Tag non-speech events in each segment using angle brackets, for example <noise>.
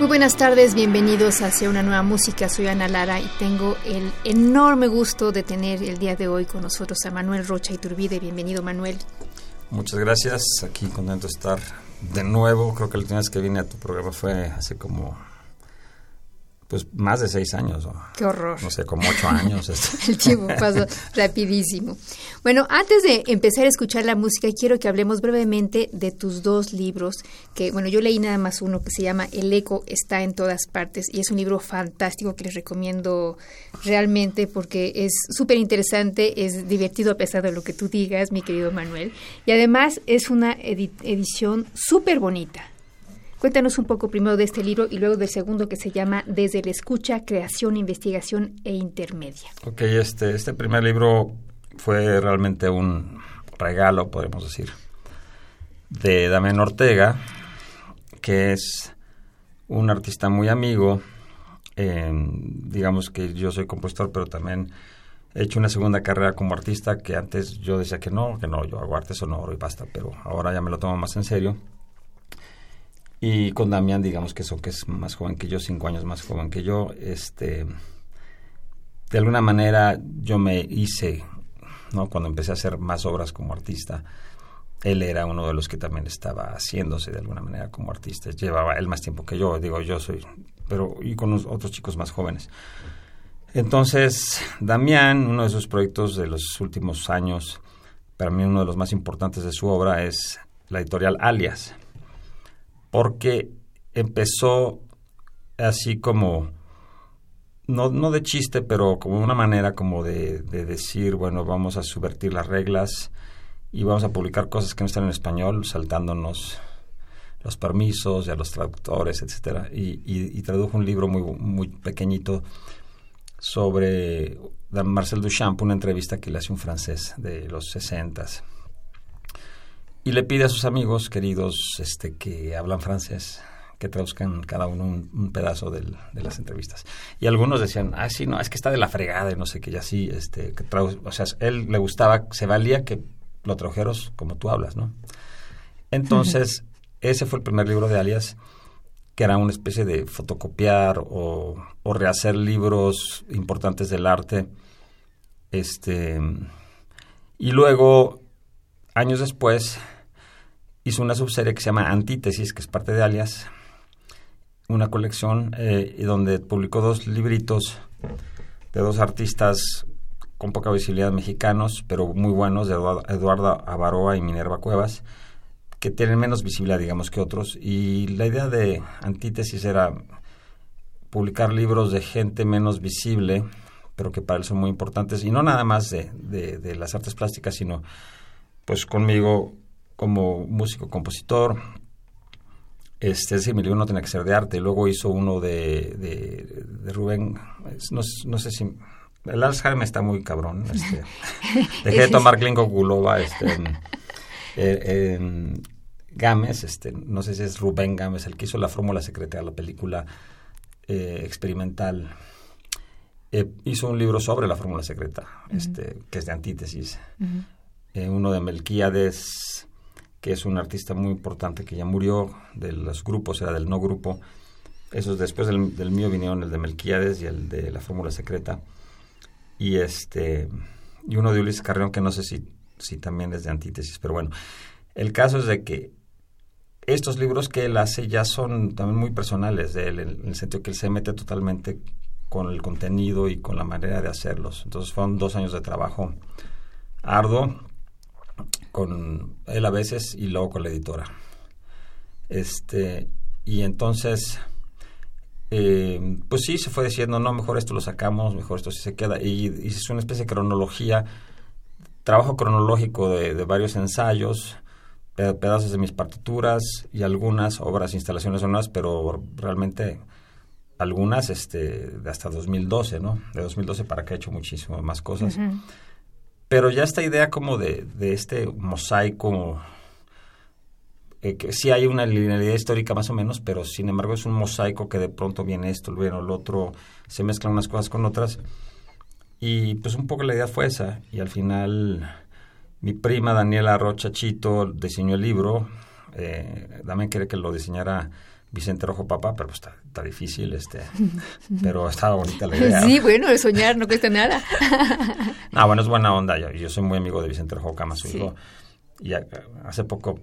Muy buenas tardes, bienvenidos hacia una nueva música. Soy Ana Lara y tengo el enorme gusto de tener el día de hoy con nosotros a Manuel Rocha Iturbide. Bienvenido, Manuel. Muchas gracias, aquí contento de estar de nuevo. Creo que la última vez que vine a tu programa fue hace como pues más de seis años. Qué horror. No sé, como ocho años. <laughs> El tiempo pasó rapidísimo. Bueno, antes de empezar a escuchar la música, quiero que hablemos brevemente de tus dos libros, que bueno, yo leí nada más uno que se llama El eco está en todas partes y es un libro fantástico que les recomiendo realmente porque es súper interesante, es divertido a pesar de lo que tú digas, mi querido Manuel, y además es una edición súper bonita. Cuéntanos un poco primero de este libro y luego del segundo que se llama Desde la escucha, creación, investigación e intermedia. Ok, este, este primer libro fue realmente un regalo, podemos decir, de Damián Ortega, que es un artista muy amigo. digamos que yo soy compositor, pero también he hecho una segunda carrera como artista que antes yo decía que no, que no, yo hago arte sonoro y basta, pero ahora ya me lo tomo más en serio. Y con Damián, digamos que eso que es más joven que yo, cinco años más joven que yo, este, de alguna manera yo me hice, ¿no? Cuando empecé a hacer más obras como artista, él era uno de los que también estaba haciéndose de alguna manera como artista. Llevaba él más tiempo que yo, digo, yo soy, pero y con otros chicos más jóvenes. Entonces, Damián, uno de sus proyectos de los últimos años, para mí uno de los más importantes de su obra es la editorial Alias porque empezó así como, no, no de chiste, pero como una manera como de, decir, bueno, vamos a subvertir las reglas y vamos a publicar cosas que no están en español, saltándonos los permisos y a los traductores, etcétera, y, tradujo un libro muy, muy pequeñito sobre Marcel Duchamp, una entrevista que le hace un francés de los sesentas y le pide a sus amigos queridos este, que hablan francés que traduzcan cada uno un, pedazo de las entrevistas. Y algunos decían, ah, sí, no, es que está de la fregada y no sé qué, y así, este, que o sea, él le gustaba, se valía que lo tradujeros como tú hablas, ¿no? Entonces, <laughs> ese fue el primer libro de Alias, que era una especie de fotocopiar o, o rehacer libros importantes del arte. Este, y luego, años después, hizo una subserie que se llama Antítesis, que es parte de Alias, una colección eh, donde publicó dos libritos de dos artistas con poca visibilidad mexicanos, pero muy buenos, de Eduardo Avaroa y Minerva Cuevas, que tienen menos visibilidad, digamos, que otros. Y la idea de Antítesis era publicar libros de gente menos visible, pero que para él son muy importantes, y no nada más de, de, de las artes plásticas, sino pues conmigo como músico compositor. Este, ese mi libro no tenía que ser de arte. Luego hizo uno de, de, Rubén, no, no, sé si... El Alzheimer está muy cabrón. Este, <laughs> dejé de tomar Glingo Gulova. Este, en, Gámez, este, no sé si es Rubén Gámez, el que hizo la fórmula secreta de la película eh, experimental. Eh, hizo un libro sobre la fórmula secreta, este, que es de antítesis. Eh, uno de Melquíades, que es un artista muy importante que ya murió, de los grupos, era del no grupo. Esos después del, mío vinieron el de Melquiades y el de La Fórmula Secreta. Y este y uno de Ulises Carrión que no sé si, si también es de antítesis, pero bueno. El caso es de que estos libros que él hace ya son también muy personales de él, en el sentido que él se mete totalmente con el contenido y con la manera de hacerlos. Entonces fueron dos años de trabajo arduo con él a veces y luego con la editora. Este, y entonces, eh, pues sí, se fue diciendo, no, mejor esto lo sacamos, mejor esto sí se queda. Y, es una especie de cronología, trabajo cronológico de, varios ensayos, pedazos de mis partituras y algunas obras, instalaciones sonoras, pero realmente algunas este, de hasta 2012, ¿no? De 2012 para acá he hecho muchísimas más cosas. Pero ya esta idea como de, de este mosaico, eh, que sí hay una linealidad histórica más o menos, pero sin embargo es un mosaico que de pronto viene esto, luego lo otro, se mezclan unas cosas con otras. Y pues un poco la idea fue esa. Y al final mi prima Daniela Rocha Chito diseñó el libro. Eh, también quería que lo diseñara Vicente Rojo Papá, pero pues está, difícil, este, <laughs> pero estaba bonita la idea. Sí, bueno, el soñar no cuesta nada. <laughs> no, bueno, es buena onda. Yo, yo soy muy amigo de Vicente Rojo Cama, su hijo. Y hace poco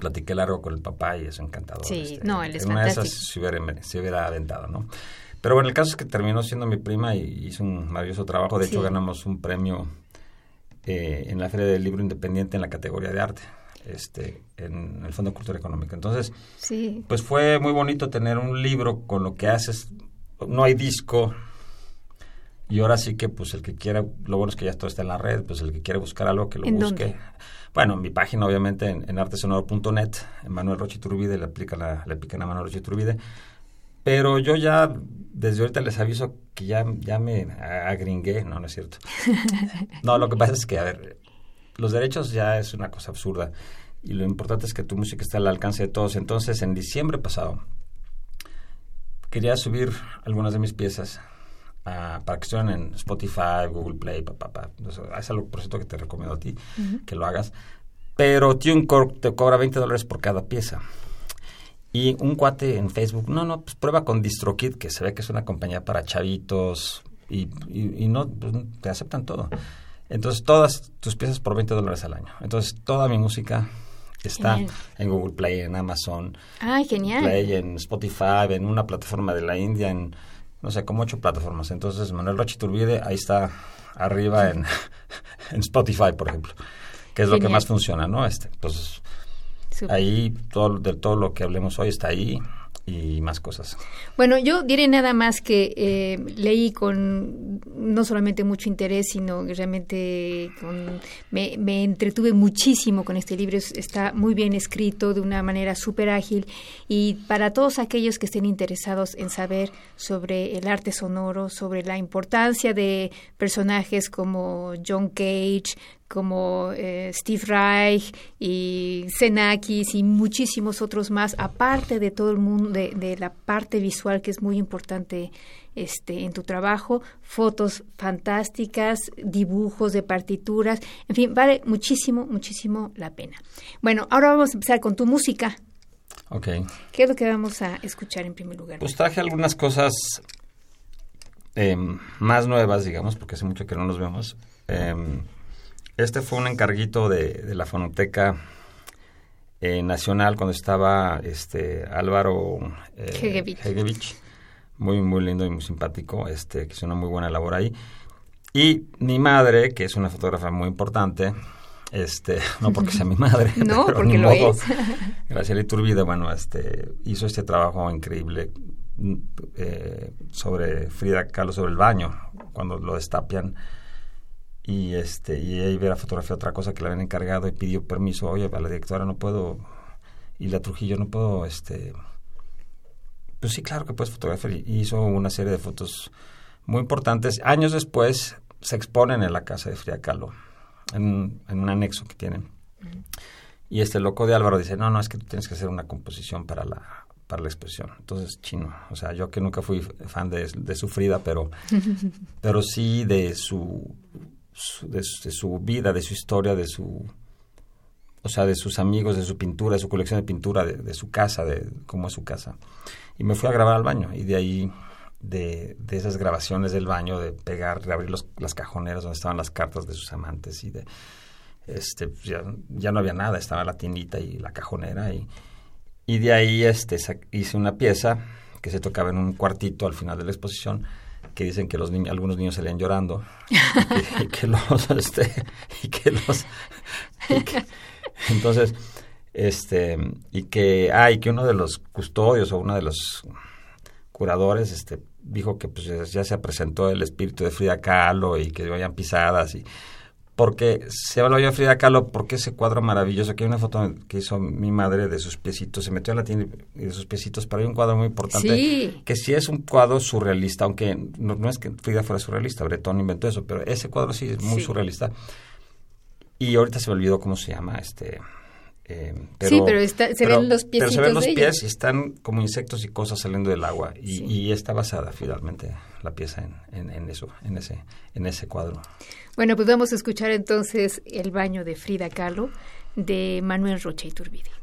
platiqué largo con el papá y es encantador. Sí, este, no, él es una fantástico. de esas se hubiera, se hubiera aventado, ¿no? Pero bueno, el caso es que terminó siendo mi prima y hizo un maravilloso trabajo. De hecho, ganamos un premio eh, en la Feria del Libro Independiente en la categoría de arte este, en el Fondo de Cultura Económica. Entonces, sí. pues fue muy bonito tener un libro con lo que haces. No hay disco. Y ahora sí que, pues, el que quiera, lo bueno es que ya todo está en la red, pues el que quiere buscar algo, que lo ¿En busque. dónde? Bueno, mi página, obviamente, en, en artesonoro.net, en Manuel Roche Turbide, le, aplica la, le pican a Manuel Roche Turbide. Pero yo ya, desde ahorita les aviso que ya, ya me agringué. No, no es cierto. <laughs> No, lo que pasa es que, a ver, los derechos ya es una cosa absurda y lo importante es que tu música esté al alcance de todos. Entonces, en diciembre pasado, quería subir algunas de mis piezas uh, para que estuvieran en Spotify, Google Play, papá. Pa, pa. es algo, por cierto, que te recomiendo a ti uh -huh. que lo hagas. Pero TuneCore te cobra 20 dólares por cada pieza. Y un cuate en Facebook, no, no, pues prueba con DistroKid, que se ve que es una compañía para chavitos y, y, y no, pues, te aceptan todo. Entonces, todas tus piezas por 20 dólares al año. Entonces, toda mi música está genial. en Google Play, en Amazon. ¡Ay, genial! Play, en Spotify, en una plataforma de la India, en, no sé, como ocho plataformas. Entonces, Manuel Roche Turbide, ahí está arriba en, <laughs> en Spotify, por ejemplo, que es genial. lo que más funciona, ¿no? Este, entonces, Super. ahí todo, de todo lo que hablemos hoy está ahí y más cosas. Bueno, yo diré nada más que eh, leí con no solamente mucho interés, sino realmente con, me, me, entretuve muchísimo con este libro. Está muy bien escrito, de una manera súper ágil. Y para todos aquellos que estén interesados en saber sobre el arte sonoro, sobre la importancia de personajes como John Cage, como eh, Steve Reich y Xenakis y muchísimos otros más, aparte de todo el mundo, de, de, la parte visual que es muy importante este, en tu trabajo, fotos fantásticas, dibujos de partituras, en fin, vale muchísimo, muchísimo la pena. Bueno, ahora vamos a empezar con tu música. Ok. ¿Qué es lo que vamos a escuchar en primer lugar? Pues traje algunas cosas eh, más nuevas, digamos, porque hace mucho que no nos vemos. Eh, este fue un encarguito de, de la Fonoteca eh, Nacional cuando estaba este Álvaro eh, Hegevich. Hegevich. Muy, muy lindo y muy simpático, este, que hizo una muy buena labor ahí. Y mi madre, que es una fotógrafa muy importante, este, <laughs> no porque sea mi madre, <laughs> no, pero porque ni lo modo, es. <laughs> Graciela Iturbide, bueno, este, hizo este trabajo increíble eh, sobre Frida Kahlo, sobre el baño, cuando lo destapian y este y ella iba a fotografiar otra cosa que le habían encargado y pidió permiso oye a la directora no puedo y la Trujillo no puedo este pues sí claro que puedes fotografiar y hizo una serie de fotos muy importantes años después se exponen en la casa de Frida Kahlo en, en un anexo que tienen uh -huh. y este loco de Álvaro dice no no es que tú tienes que hacer una composición para la para la expresión. Entonces, chino. O sea, yo que nunca fui fan de, de su Frida, pero, <laughs> pero sí de su, de, de, su vida, de su historia, de su, o sea, de sus amigos, de su pintura, de su colección de pintura, de, de su casa, de cómo es su casa. Y me fui a grabar al baño y de ahí, de, de esas grabaciones del baño, de pegar, de abrir las cajoneras donde estaban las cartas de sus amantes y de, este, ya, ya no había nada, estaba la tiendita y la cajonera y, y de ahí este, hice una pieza que se tocaba en un cuartito al final de la exposición que dicen que los niños, algunos niños salían llorando y que, los <laughs> este y que los entonces este y que ah, que uno de los custodios o uno de los curadores este dijo que pues ya se presentó el espíritu de Frida Kahlo y que vayan pisadas y porque se evaluó a Frida Kahlo porque ese cuadro maravilloso, que hay una foto que hizo mi madre de sus piecitos, se metió a la tienda y de sus piecitos, pero hay un cuadro muy importante, Sí. que sí es un cuadro surrealista, aunque no, no es que Frida fuera surrealista, Breton inventó eso, pero ese cuadro sí es muy Sí. surrealista. Y ahorita se me olvidó cómo se llama, este... eh, Sí, pero está- se ven los Pero se ven piecitos los de pies y están como insectos y cosas saliendo del agua. Y, Sí. y está basada finalmente la pieza en, en- en eso, en ese, en ese cuadro. Bueno, pues vamos a escuchar entonces El baño de Frida Kahlo de Manuel Rocha Iturbide.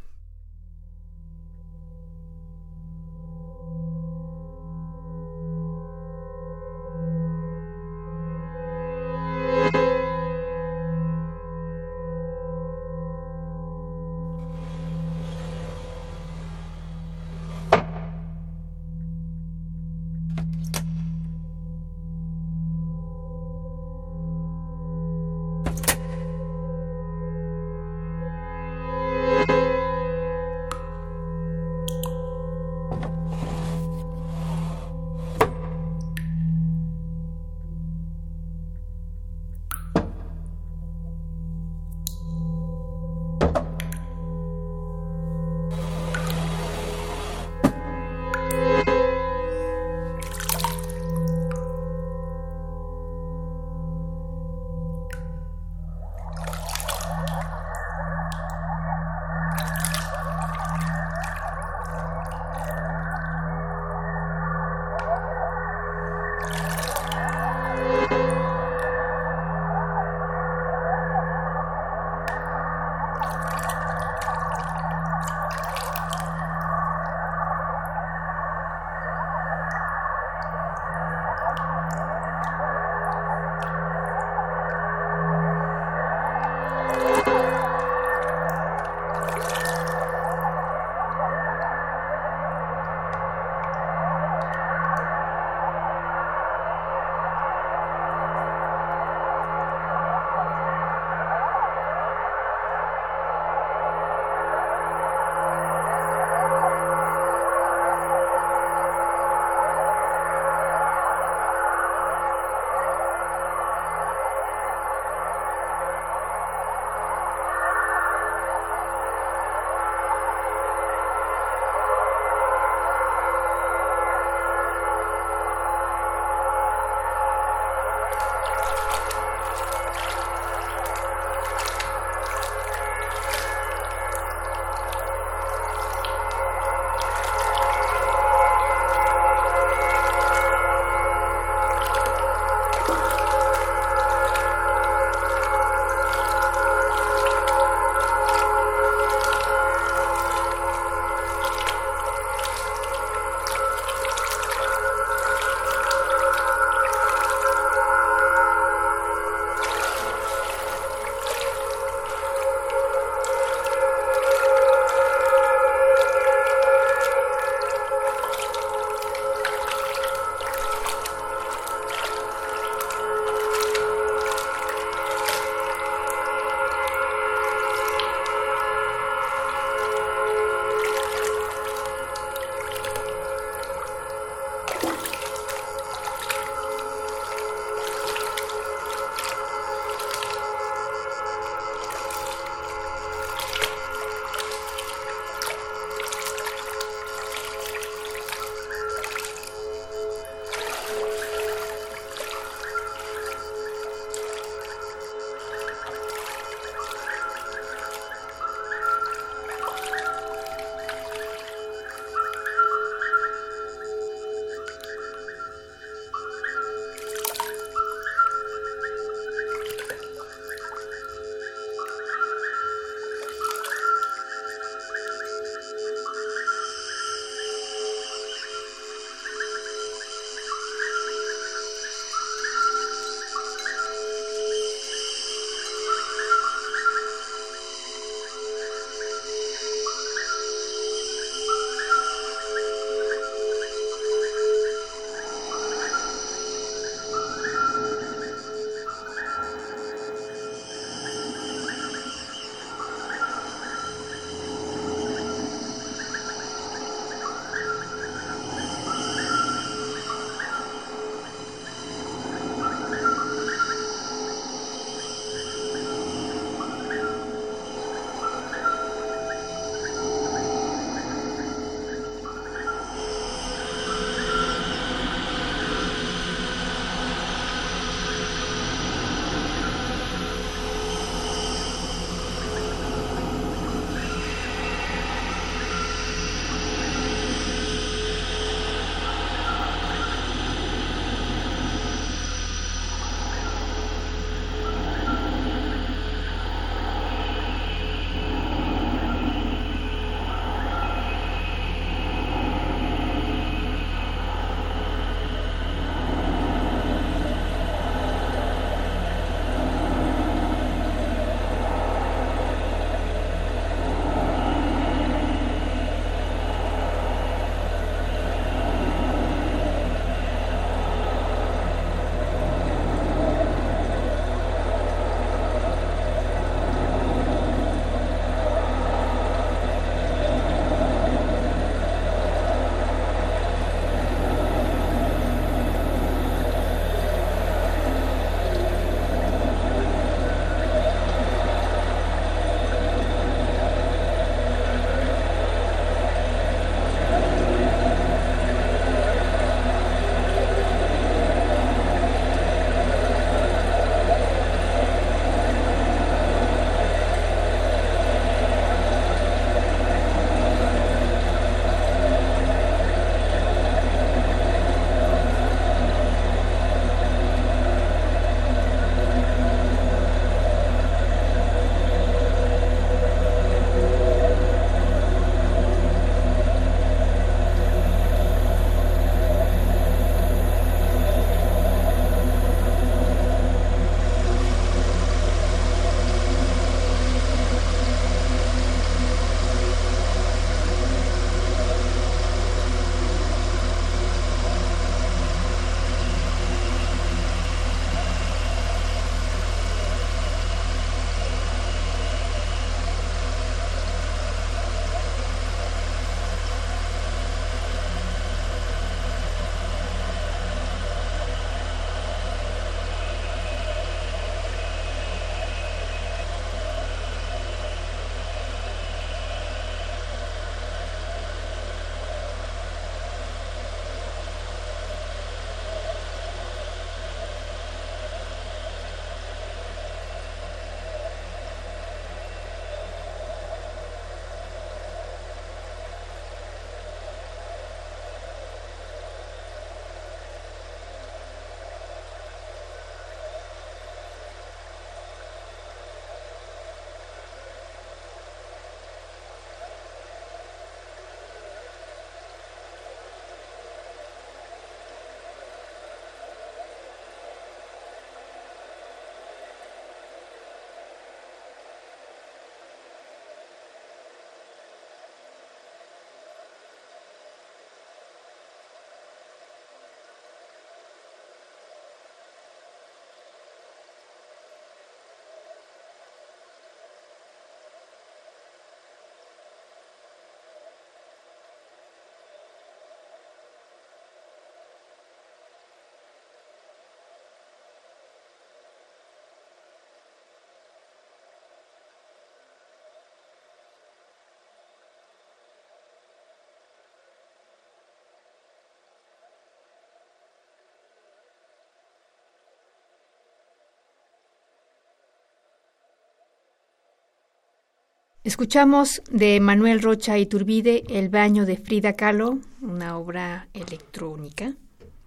Escuchamos de Manuel Rocha Iturbide El baño de Frida Kahlo, una obra electrónica.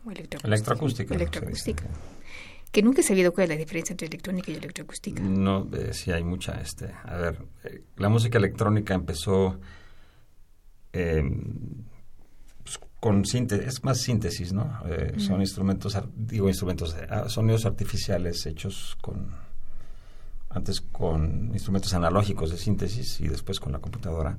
O electroacústica. Electroacústica. Que nunca he sabido cuál es la diferencia entre electrónica y electroacústica. No, eh, sí hay mucha. Este, a ver, eh, la música electrónica empezó em, pues, con síntesis, es más síntesis, ¿no? Eh, son instrumentos, digo instrumentos, ah, sonidos artificiales hechos con antes con instrumentos analógicos de síntesis y después con la computadora.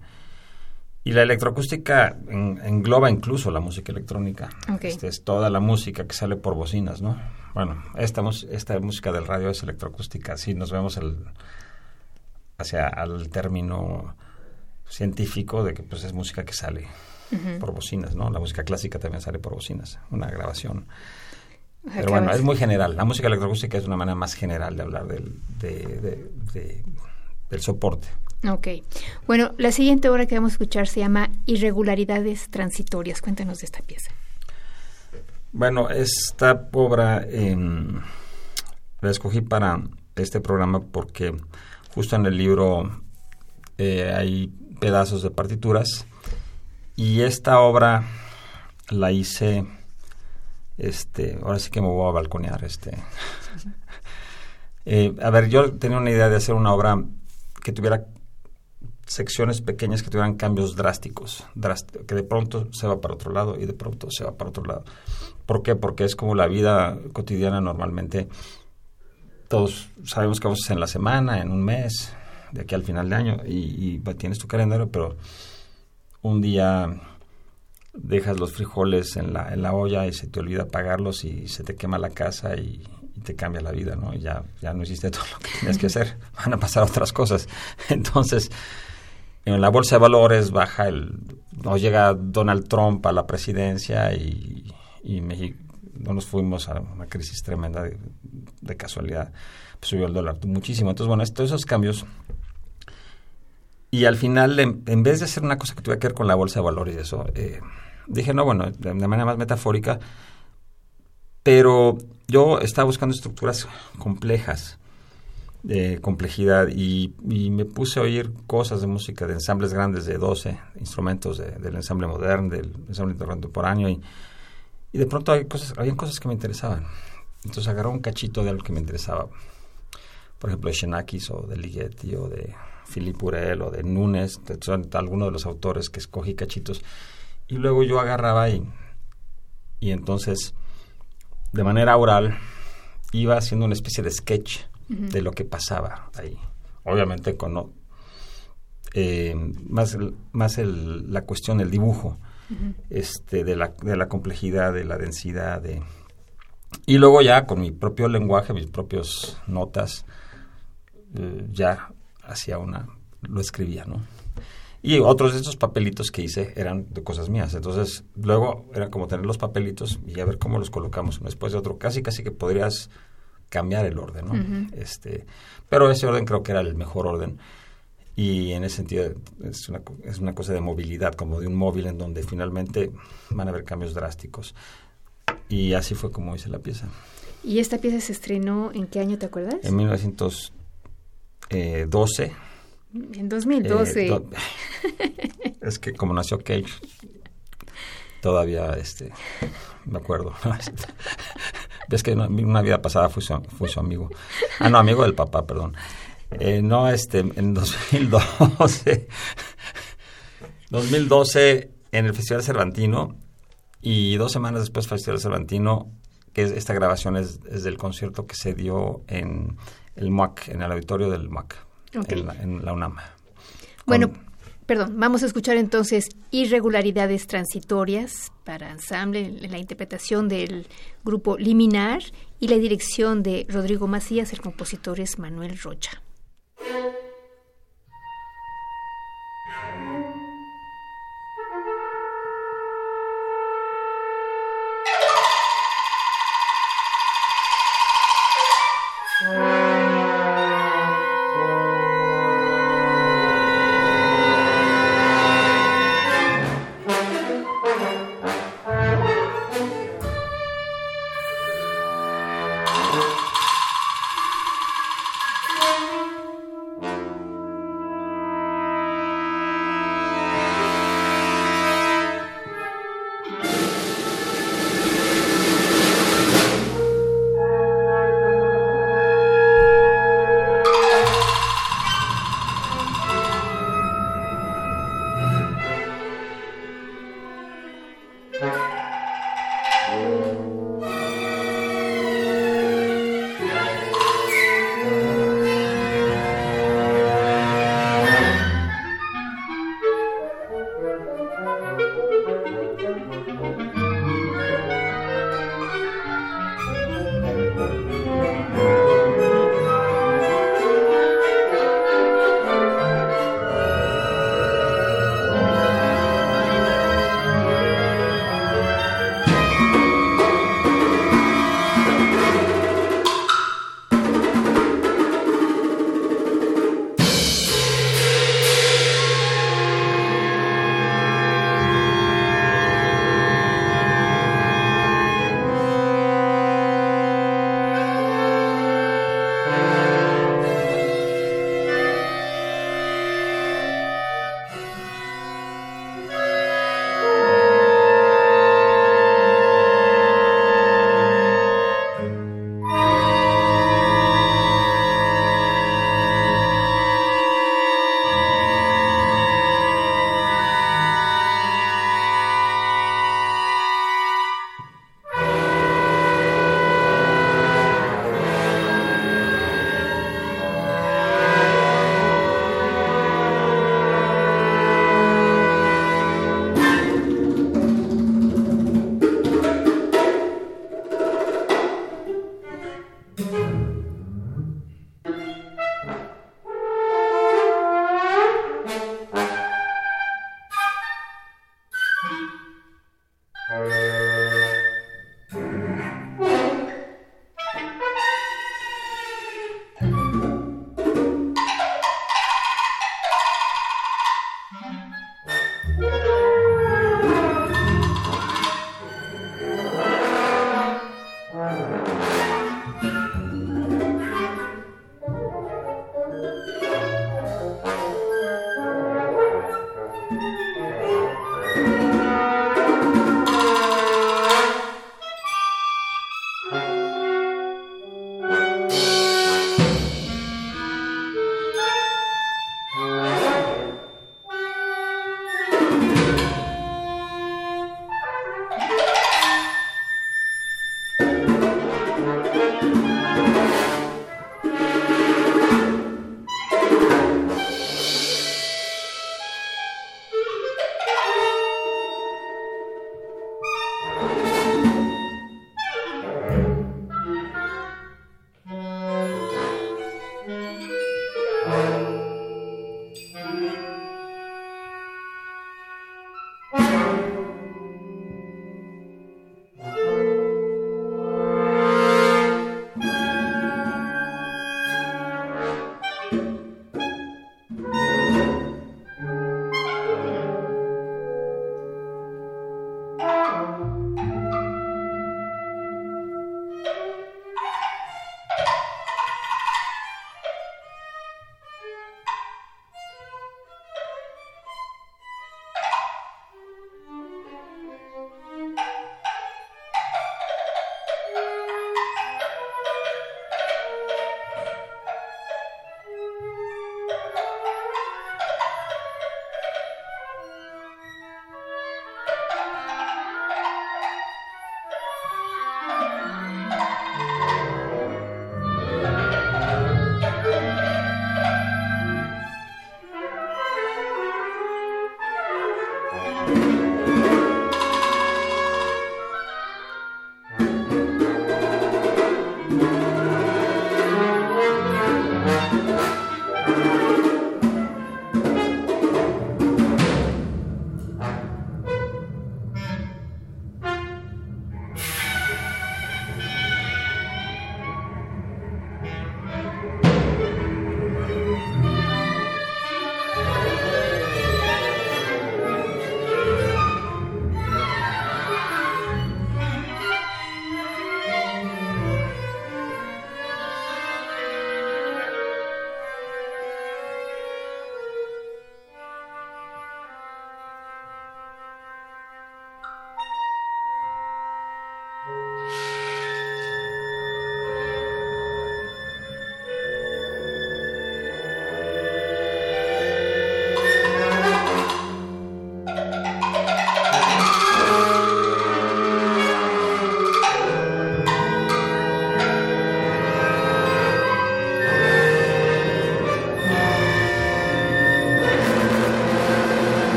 Y la electroacústica engloba incluso la música electrónica. Este, es toda la música que sale por bocinas, ¿no? Bueno, esta, esta música del radio es electroacústica. Sí, nos vemos el, hacia el término científico de que pues es música que sale por bocinas, ¿no? La música clásica también sale por bocinas, una grabación. Pero bueno, es muy general. La música electroacústica es una manera más general de hablar del, del soporte. Ok. Bueno, la siguiente obra que vamos a escuchar se llama Irregularidades Transitorias. Cuéntanos de esta pieza. Bueno, esta obra em, la escogí para este programa porque justo en el libro eh, hay pedazos de partituras y esta obra la hice este, ahora sí que me voy a balconear. Este. Eh, a ver, yo tenía una idea de hacer una obra que tuviera secciones pequeñas que tuvieran cambios drásticos, que de pronto se va para otro lado y de pronto se va para otro lado. ¿Por qué? Porque es como la vida cotidiana normalmente. Todos sabemos que vamos en la semana, en un mes, de aquí al final de año, y tienes tu calendario, pero un día dejas los frijoles en la, en la olla y se te olvida apagarlos y se te quema la casa y, te cambia la vida, ¿no? Y ya, ya no hiciste <laughs> todo lo que tienes que hacer, van a pasar otras cosas. <laughs> Entonces, en la bolsa de valores baja el... no llega Donald Trump a la presidencia y, y México, no nos fuimos a una crisis tremenda de, casualidad, pues subió el dólar muchísimo. Entonces, bueno, todos esos cambios y al final, en, vez de hacer una cosa que tuviera que ver con la bolsa de valores y eso, eh, dije, no, bueno, de, manera más metafórica, pero yo estaba buscando estructuras complejas, de complejidad, y, me puse a oír cosas de música de ensambles grandes de 12 instrumentos del ensamble moderno, del ensamble contemporáneo, y, y de pronto hay cosas, había cosas que me interesaban. Entonces agarré un cachito de algo que me interesaba. Por ejemplo, de Xenakis o de Ligeti o de Philippe Urel o de Nunes, son algunos de los autores que escogí cachitos y luego yo agarraba y, y entonces, de manera oral, iba haciendo una especie de sketch de lo que pasaba ahí. Obviamente con eh, más, más el, la cuestión del dibujo, este, de, la, de la complejidad, de la densidad, de... Y luego ya con mi propio lenguaje, mis propias notas, eh, ya hacía una, lo escribía, ¿no? Y otros de esos papelitos que hice eran de cosas mías. Entonces, luego era como tener los papelitos y a ver cómo los colocamos uno después de otro. Casi, casi que podrías cambiar el orden, ¿no? este, pero ese orden creo que era el mejor orden. Y en ese sentido es una, es una cosa de movilidad, como de un móvil en donde finalmente van a haber cambios drásticos. Y así fue como hice la pieza. ¿Y esta pieza se estrenó en qué año, te acuerdas? En 1912 en 2012. Eh, <laughs> es que como nació Cage, todavía este me acuerdo. <laughs> Ves que una vida pasada fui su, fui su amigo. Ah, no, amigo del papá, perdón. Eh, no, este, en 2012, 2012 <laughs> en el Festival Cervantino y dos semanas después Festival Cervantino, que esta grabación es, es, del concierto que se dio en el MUAC, en el auditorio del MUAC en, la, UNAM. Bueno, perdón, vamos a escuchar entonces irregularidades transitorias para ensamble en la interpretación del grupo Liminar y la dirección de Rodrigo Macías, el compositor es Manuel Rocha.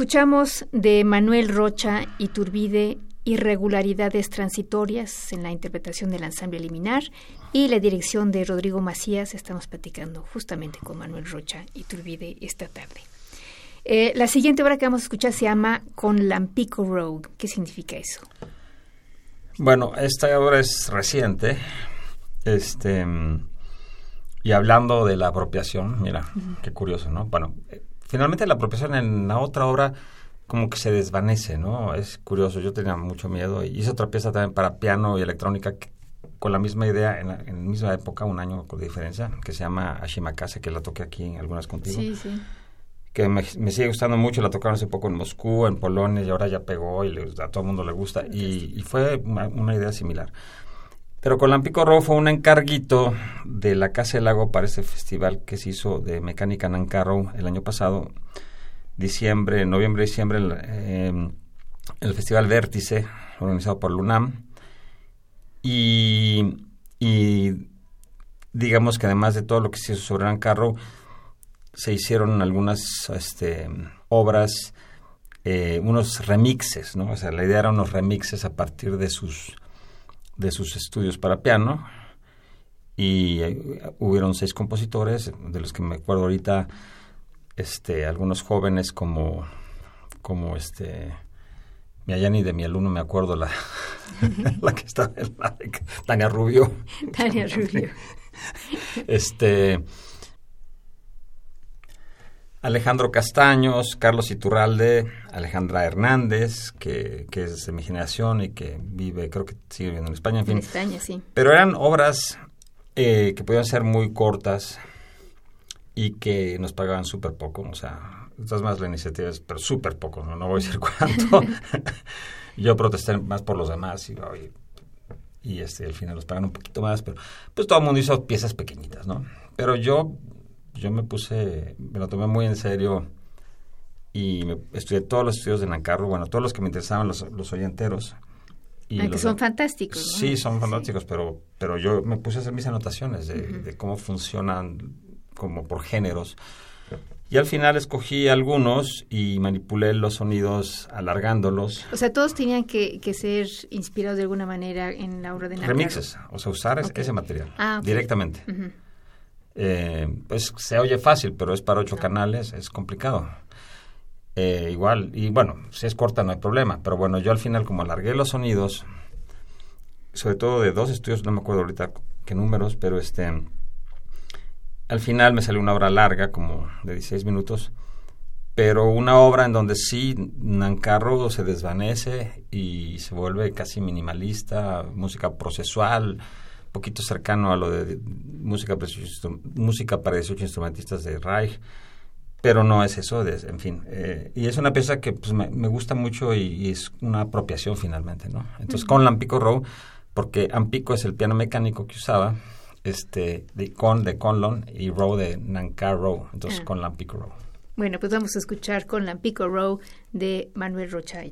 Escuchamos de Manuel Rocha y Turbide irregularidades transitorias en la interpretación del ensamble liminar y la dirección de Rodrigo Macías. Estamos platicando justamente con Manuel Rocha y Turbide esta tarde. Eh, la siguiente obra que vamos a escuchar se llama Con Lampico Rogue. ¿Qué significa eso? Bueno, esta obra es reciente. Este Y hablando de la apropiación, mira, qué curioso, ¿no? Bueno, finalmente la apropiación en la otra obra como que se desvanece, ¿no? Es curioso, yo tenía mucho miedo. Y hice otra pieza también para piano y electrónica con la misma idea, en la, misma época, un año con diferencia, que se llama Ashimakase, que la toqué aquí en algunas contigo. Sí, sí. Que me, sigue gustando mucho, la tocaron hace poco en Moscú, en Polonia, y ahora ya pegó y a todo el mundo le gusta. Y, fue una, idea similar. Pero con Lampico Row fue un encarguito de la Casa del Lago para ese festival que se hizo de mecánica Nancarrow el año pasado diciembre, noviembre, diciembre, em, el Festival Vértice, organizado por LUNAM. Y, digamos que además de todo lo que se hizo sobre Carro, se hicieron algunas este, obras, eh, unos remixes, ¿no? O sea, la idea era unos remixes a partir de sus, de sus estudios para piano. Y eh, hubieron seis compositores, de los que me acuerdo ahorita, este, algunos jóvenes como, como este, mi de mi alumno, me acuerdo la, <laughs> la que estaba en la, Tania Rubio. <laughs> Tania Rubio. <laughs> este, Alejandro Castaños, Carlos Iturralde, Alejandra Hernández, que, que, es de mi generación y que vive, creo que sigue viviendo en España, en fin. En España, sí. Pero eran obras eh, que podían ser muy cortas, y que nos pagaban súper poco, o sea, estas más la iniciativa es, pero súper poco, ¿no? no voy a decir <laughs> cuánto. <laughs> Yo protesté más por los demás y, y este, al final los pagan un poquito más, pero pues todo el mundo hizo piezas pequeñitas, ¿no? Pero yo, yo me puse, me lo tomé muy en serio y me, estudié todos los estudios de Nancarro, bueno, todos los que me interesaban, los, los oyenteros. Y ah, que son fantásticos. ¿no? Sí, son fantásticos, pero pero yo me puse a hacer mis anotaciones de, de cómo funcionan como por géneros. Y al final escogí algunos y manipulé los sonidos alargándolos. O sea, todos tenían que, ser inspirados de alguna manera en la obra de Nacarro. Remixes, o sea, usar ese material ah, directamente. Eh, pues se oye fácil, pero es para ocho canales, es complicado. Eh, igual, y bueno, si es corta no hay problema, pero bueno, yo al final como alargué los sonidos, sobre todo de dos estudios, no me acuerdo ahorita qué números, pero este al final me salió una obra larga, como de 16 minutos, pero una obra en donde sí Nancarro se desvanece y se vuelve casi minimalista, música procesual, poquito cercano a lo de música, música para 18 instrumentistas de Reich, pero no es eso, en fin. Eh, y es una pieza que pues, me, gusta mucho y, es una apropiación finalmente, ¿no? Entonces, con Lampico Row, porque Ampico es el piano mecánico que usaba, este, de Con de Conlon y Row de Nankar Row, entonces ah. con Lampico Row. Bueno, pues vamos a escuchar con Lampico Row de Manuel Rocha y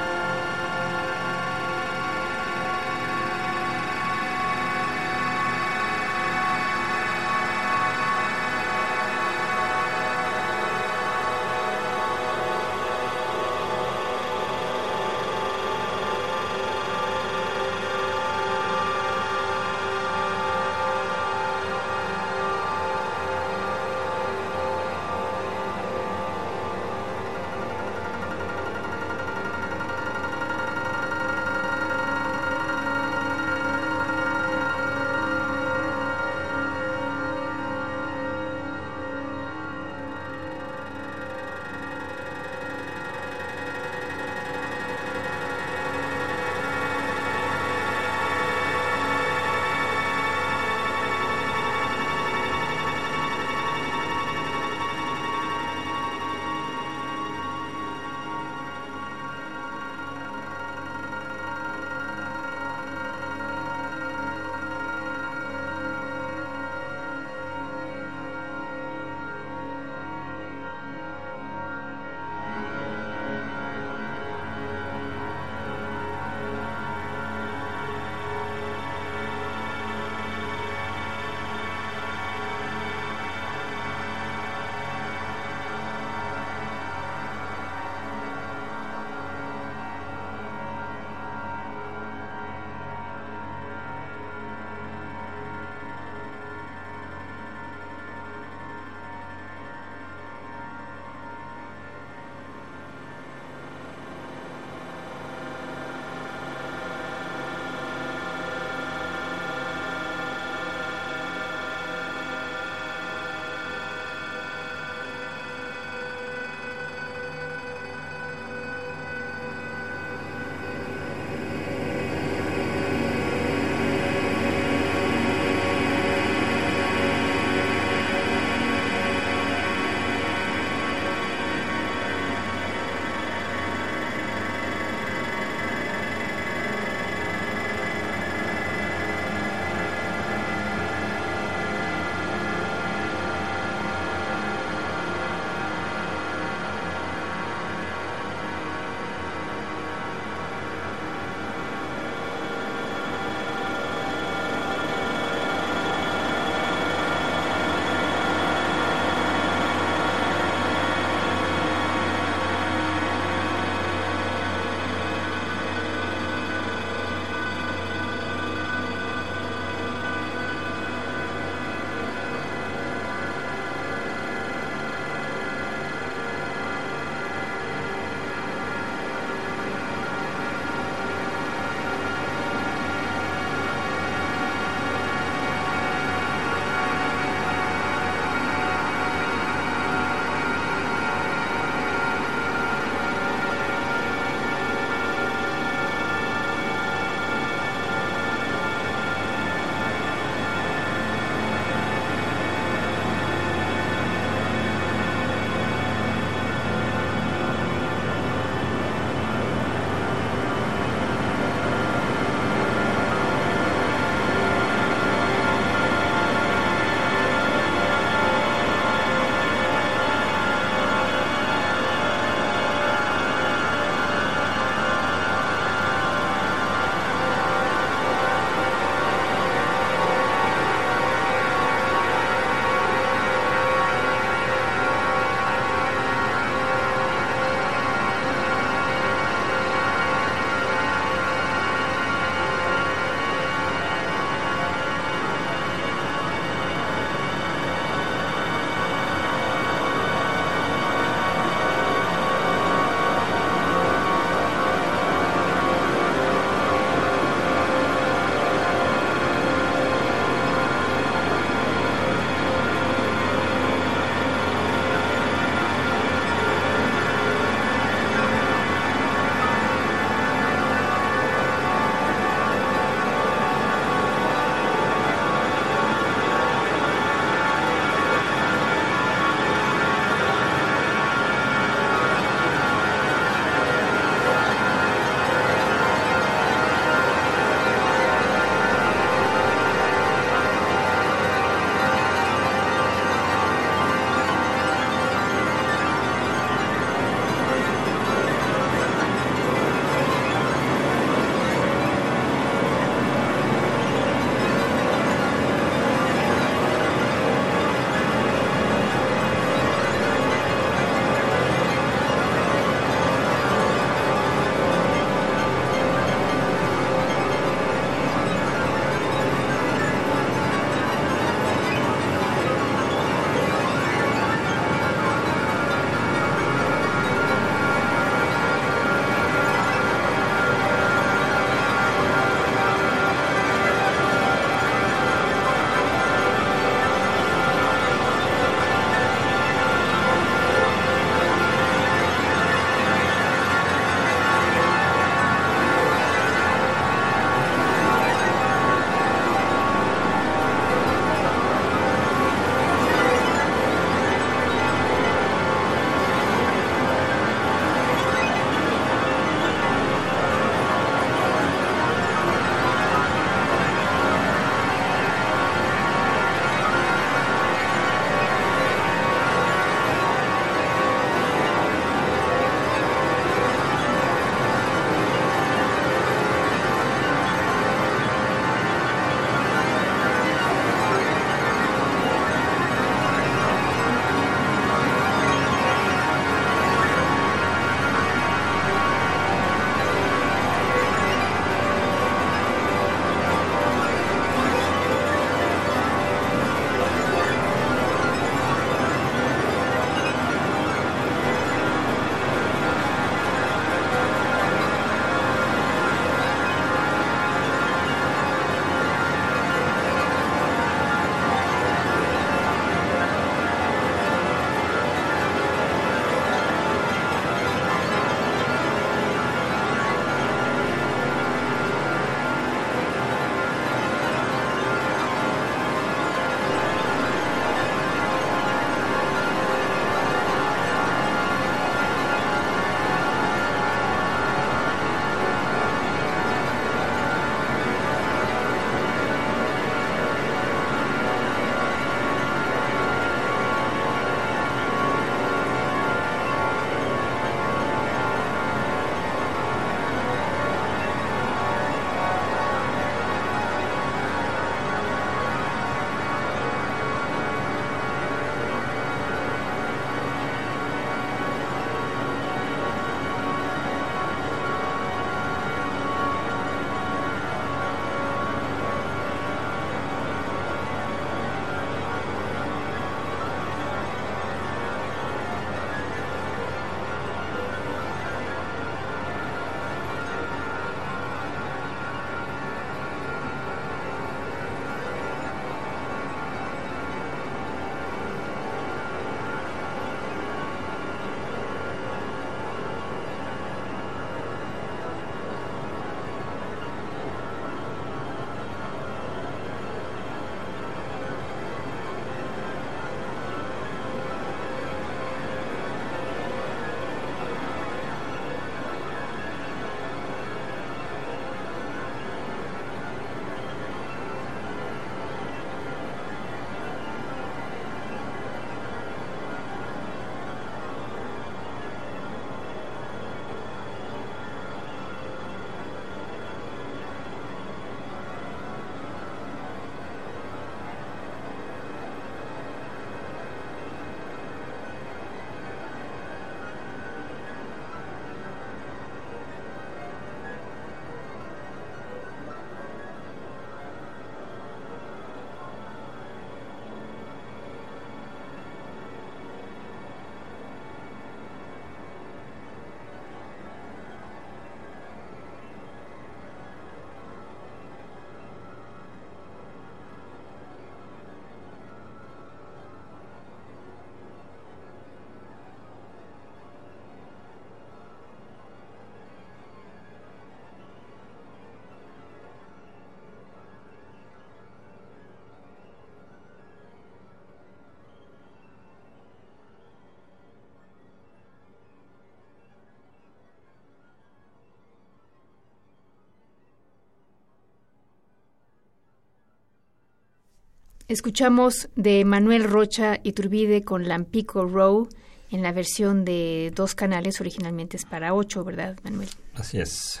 escuchamos de Manuel Rocha Iturbide con Lampico Row en la versión de dos canales, originalmente es para ocho, ¿verdad, Manuel? Así es.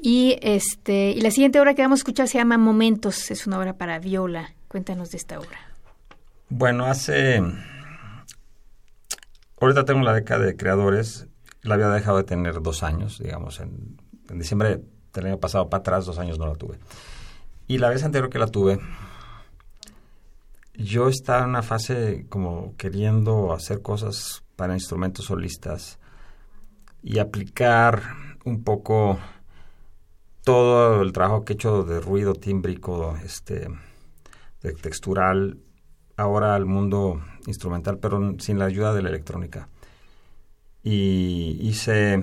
Y este y la siguiente obra que vamos a escuchar se llama Momentos, es una obra para viola. Cuéntanos de esta obra. Bueno, hace ahorita tengo la década de creadores, la había dejado de tener dos años, digamos, en, en diciembre del año pasado para atrás, dos años no la tuve. Y la vez anterior que la tuve, yo estaba en una fase como queriendo hacer cosas para instrumentos solistas y aplicar un poco todo el trabajo que he hecho de ruido tímbrico, este, de textural, ahora al mundo instrumental, pero sin la ayuda de la electrónica. Y hice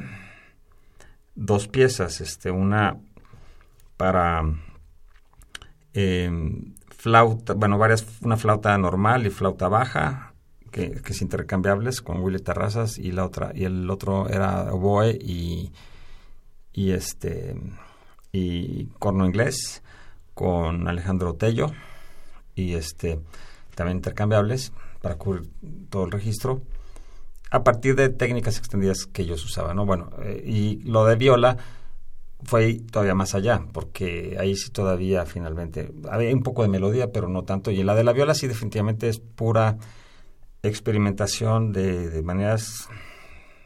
dos piezas, este, una para eh, flauta, bueno, varias, una flauta normal y flauta baja, que, que es intercambiables con Willy Terrazas y la otra, y el otro era oboe y, y este y corno inglés con Alejandro Tello y este también intercambiables para cubrir todo el registro a partir de técnicas extendidas que ellos usaban, ¿no? Bueno, eh, y lo de viola fue todavía más allá, porque ahí sí todavía finalmente había un poco de melodía, pero no tanto. Y en la de la viola sí definitivamente es pura experimentación de, maneras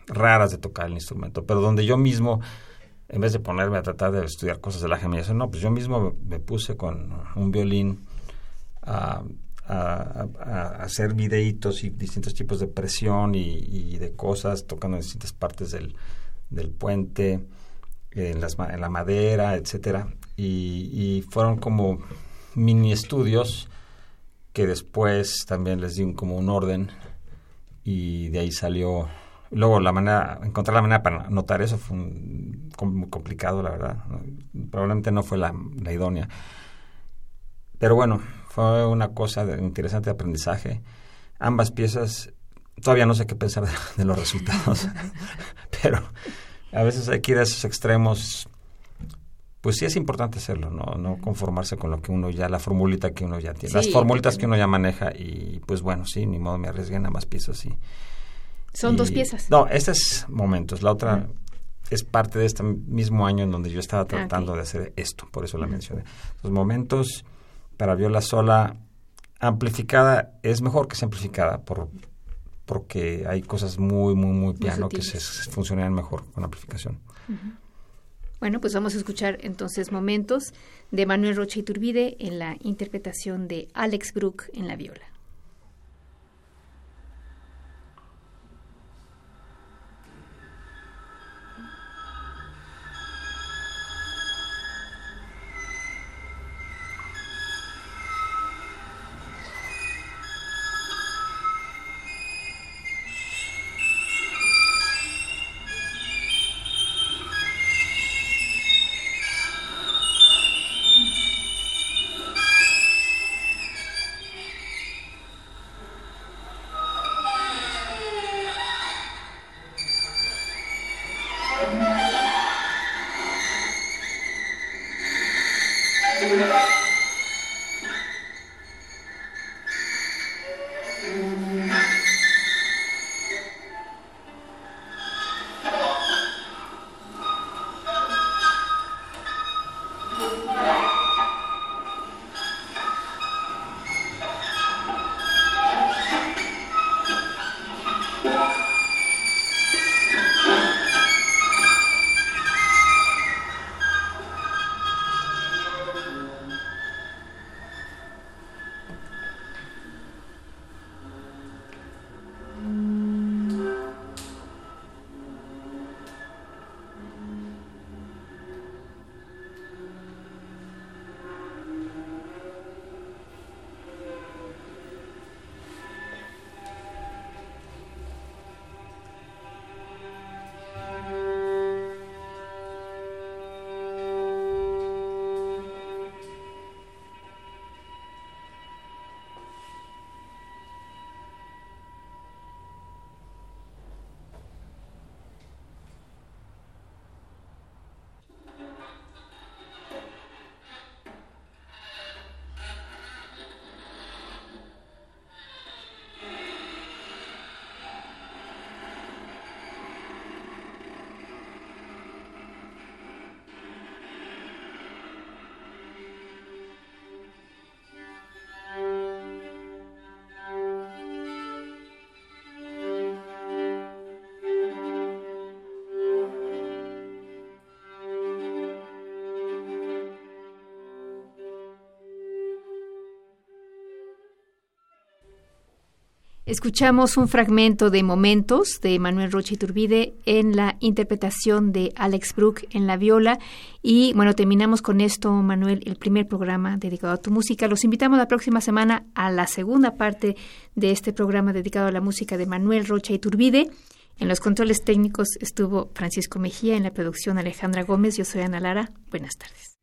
raras de tocar el instrumento, pero donde yo mismo, en vez de ponerme a tratar de estudiar cosas de la gemillación, no, pues yo mismo me puse con un violín a, hacer videitos y distintos tipos de presión y, de cosas, tocando en distintas partes del, del puente en, las, en la madera, etcétera, y, fueron como mini estudios que después también les di como un orden y de ahí salió. Luego la manera encontrar la manera para notar eso fue muy complicado la verdad probablemente no fue la, idónea. Pero bueno fue una cosa de interesante aprendizaje. Ambas piezas todavía no sé qué pensar de los resultados <laughs> pero a veces hay que ir a esos extremos. Pues sí es importante hacerlo, no, no conformarse con lo que uno ya, la formulita que uno ya tiene, las formulitas que uno ya maneja y pues bueno, sí, ni modo me arriesgué nada más piezas y... Son dos piezas. No, este es momentos, la otra es parte de este mismo año en donde yo estaba ah, tratando de hacer esto, por eso la mencioné. Los momentos para viola sola amplificada es mejor que sea amplificada por porque hay cosas muy, muy, muy piano que se, funcionan mejor con amplificación. Bueno, pues vamos a escuchar entonces momentos de Manuel Rocha Iturbide en la interpretación de Alex Brook en la viola. Escuchamos un fragmento de Momentos de Manuel Rocha Iturbide en la interpretación de Alex Brook en la viola. Y bueno, terminamos con esto, Manuel, el primer programa dedicado a tu música. Los invitamos la próxima semana a la segunda parte de este programa dedicado a la música de Manuel Rocha Iturbide. En los controles técnicos estuvo Francisco Mejía, en la producción Alejandra Gómez. Yo soy Ana Lara. Buenas tardes.